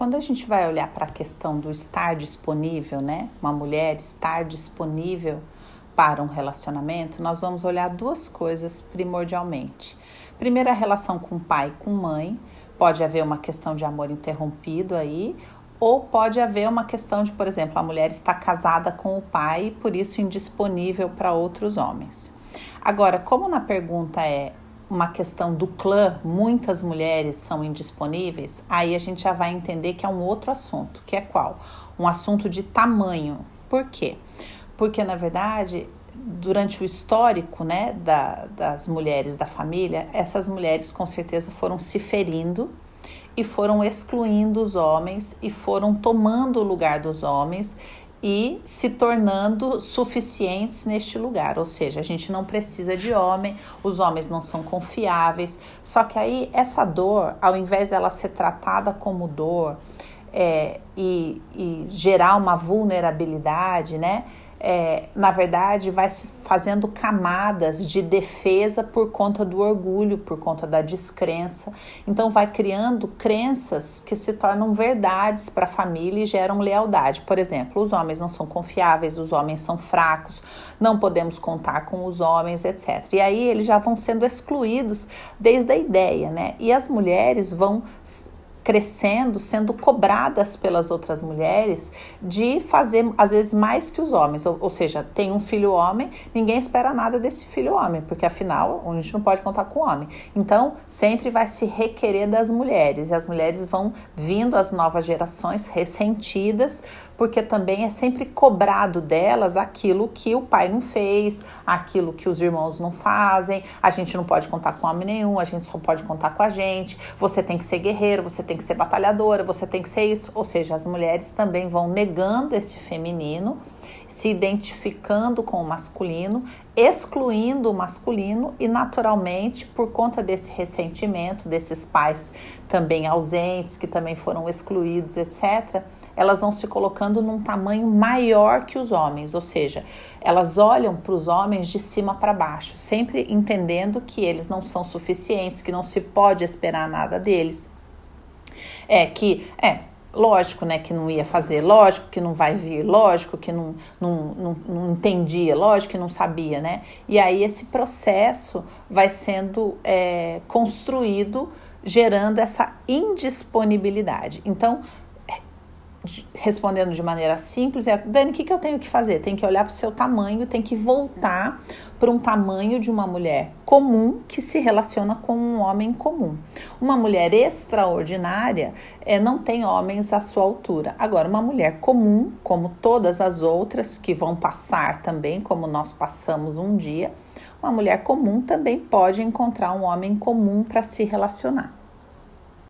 quando a gente vai olhar para a questão do estar disponível, né? Uma mulher estar disponível para um relacionamento, nós vamos olhar duas coisas primordialmente. Primeiro, a relação com pai e com mãe. Pode haver uma questão de amor interrompido aí, ou pode haver uma questão de, por exemplo, a mulher está casada com o pai e por isso indisponível para outros homens. Agora, como na pergunta é uma questão do clã, muitas mulheres são indisponíveis, aí a gente já vai entender que é um outro assunto, que é qual? Um assunto de tamanho. Por quê? Porque, na verdade, durante o histórico né, da, das mulheres da família, essas mulheres com certeza foram se ferindo e foram excluindo os homens e foram tomando o lugar dos homens e se tornando suficientes neste lugar. Ou seja, a gente não precisa de homem, os homens não são confiáveis. Só que aí essa dor, ao invés dela ser tratada como dor é, e, e gerar uma vulnerabilidade, né? É, na verdade, vai se fazendo camadas de defesa por conta do orgulho, por conta da descrença. Então, vai criando crenças que se tornam verdades para a família e geram lealdade. Por exemplo, os homens não são confiáveis, os homens são fracos, não podemos contar com os homens, etc. E aí eles já vão sendo excluídos desde a ideia, né? E as mulheres vão crescendo, sendo cobradas pelas outras mulheres de fazer às vezes mais que os homens, ou, ou, seja, tem um filho homem, ninguém espera nada desse filho homem, porque afinal a gente não pode contar com homem. Então sempre vai se requerer das mulheres e as mulheres vão vindo as novas gerações ressentidas, porque também é sempre cobrado delas aquilo que o pai não fez, aquilo que os irmãos não fazem. A gente não pode contar com homem nenhum, a gente só pode contar com a gente. Você tem que ser guerreiro, você tem que ser batalhadora, você tem que ser isso. Ou seja, as mulheres também vão negando esse feminino, se identificando com o masculino, excluindo o masculino e, naturalmente, por conta desse ressentimento, desses pais também ausentes, que também foram excluídos, etc., elas vão se colocando num tamanho maior que os homens, ou seja, elas olham para os homens de cima para baixo, sempre entendendo que eles não são suficientes, que não se pode esperar nada deles. É que, é, lógico, né, que não ia fazer, lógico que não vai vir, lógico que não, não, não, não entendia, lógico que não sabia, né? E aí esse processo vai sendo é, construído gerando essa indisponibilidade. Então, respondendo de maneira simples, é Dani, o que, que eu tenho que fazer? Tem que olhar para o seu tamanho, tem que voltar para um tamanho de uma mulher comum que se relaciona com um homem comum. Uma mulher extraordinária é, não tem homens à sua altura. Agora, uma mulher comum, como todas as outras que vão passar também, como nós passamos um dia, uma mulher comum também pode encontrar um homem comum para se relacionar.